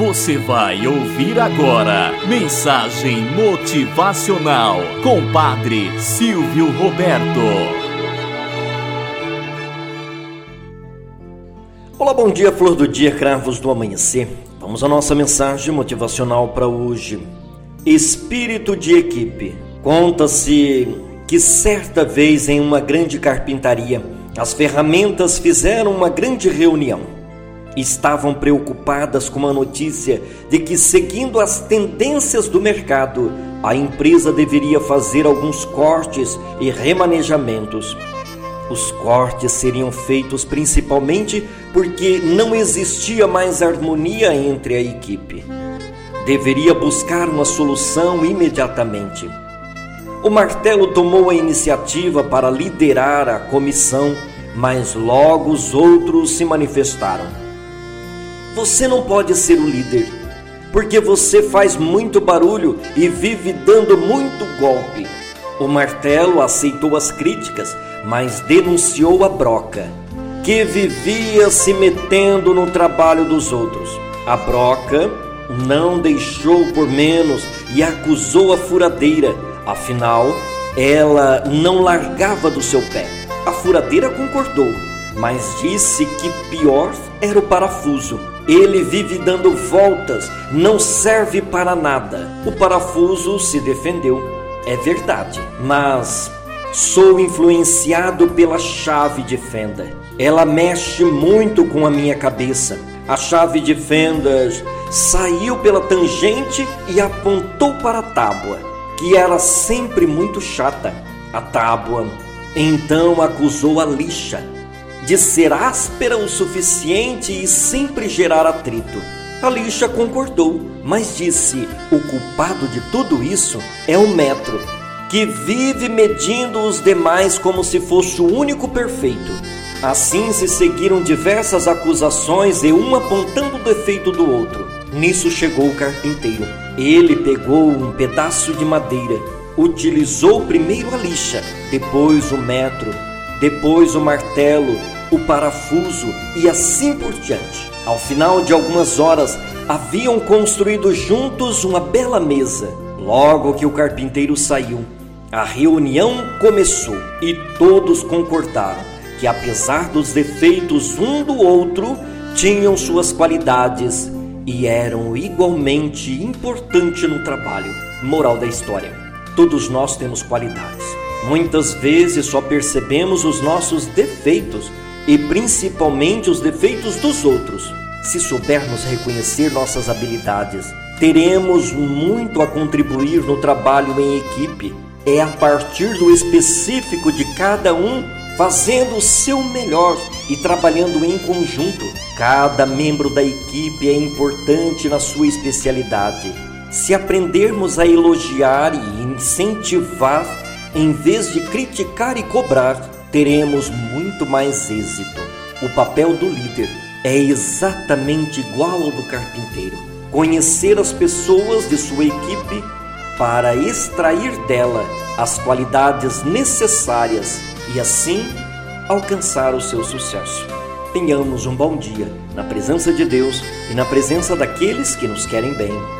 Você vai ouvir agora Mensagem Motivacional com Padre Silvio Roberto. Olá, bom dia, flor do dia, cravos do amanhecer. Vamos à nossa mensagem motivacional para hoje. Espírito de equipe. Conta-se que certa vez em uma grande carpintaria, as ferramentas fizeram uma grande reunião estavam preocupadas com a notícia de que, seguindo as tendências do mercado, a empresa deveria fazer alguns cortes e remanejamentos. Os cortes seriam feitos principalmente porque não existia mais harmonia entre a equipe. Deveria buscar uma solução imediatamente. O martelo tomou a iniciativa para liderar a comissão, mas logo os outros se manifestaram. Você não pode ser o líder, porque você faz muito barulho e vive dando muito golpe. O martelo aceitou as críticas, mas denunciou a broca, que vivia se metendo no trabalho dos outros. A broca não deixou por menos e acusou a furadeira, afinal, ela não largava do seu pé. A furadeira concordou, mas disse que pior era o parafuso. Ele vive dando voltas, não serve para nada. O parafuso se defendeu, é verdade, mas sou influenciado pela chave de fenda. Ela mexe muito com a minha cabeça. A chave de fendas saiu pela tangente e apontou para a tábua, que era sempre muito chata. A tábua então acusou a lixa de ser áspera o suficiente e sempre gerar atrito. A lixa concordou, mas disse: o culpado de tudo isso é o metro, que vive medindo os demais como se fosse o único perfeito. Assim se seguiram diversas acusações e um apontando o defeito do outro. Nisso chegou o carpinteiro. Ele pegou um pedaço de madeira, utilizou primeiro a lixa, depois o metro, depois o martelo, o parafuso e assim por diante. Ao final de algumas horas, haviam construído juntos uma bela mesa. Logo que o carpinteiro saiu, a reunião começou e todos concordaram que, apesar dos defeitos um do outro, tinham suas qualidades e eram igualmente importantes no trabalho. Moral da história: todos nós temos qualidades. Muitas vezes só percebemos os nossos defeitos e principalmente os defeitos dos outros. Se soubermos reconhecer nossas habilidades, teremos muito a contribuir no trabalho em equipe. É a partir do específico de cada um fazendo o seu melhor e trabalhando em conjunto. Cada membro da equipe é importante na sua especialidade. Se aprendermos a elogiar e incentivar, em vez de criticar e cobrar, teremos muito mais êxito. O papel do líder é exatamente igual ao do carpinteiro: conhecer as pessoas de sua equipe para extrair dela as qualidades necessárias e assim alcançar o seu sucesso. Tenhamos um bom dia na presença de Deus e na presença daqueles que nos querem bem.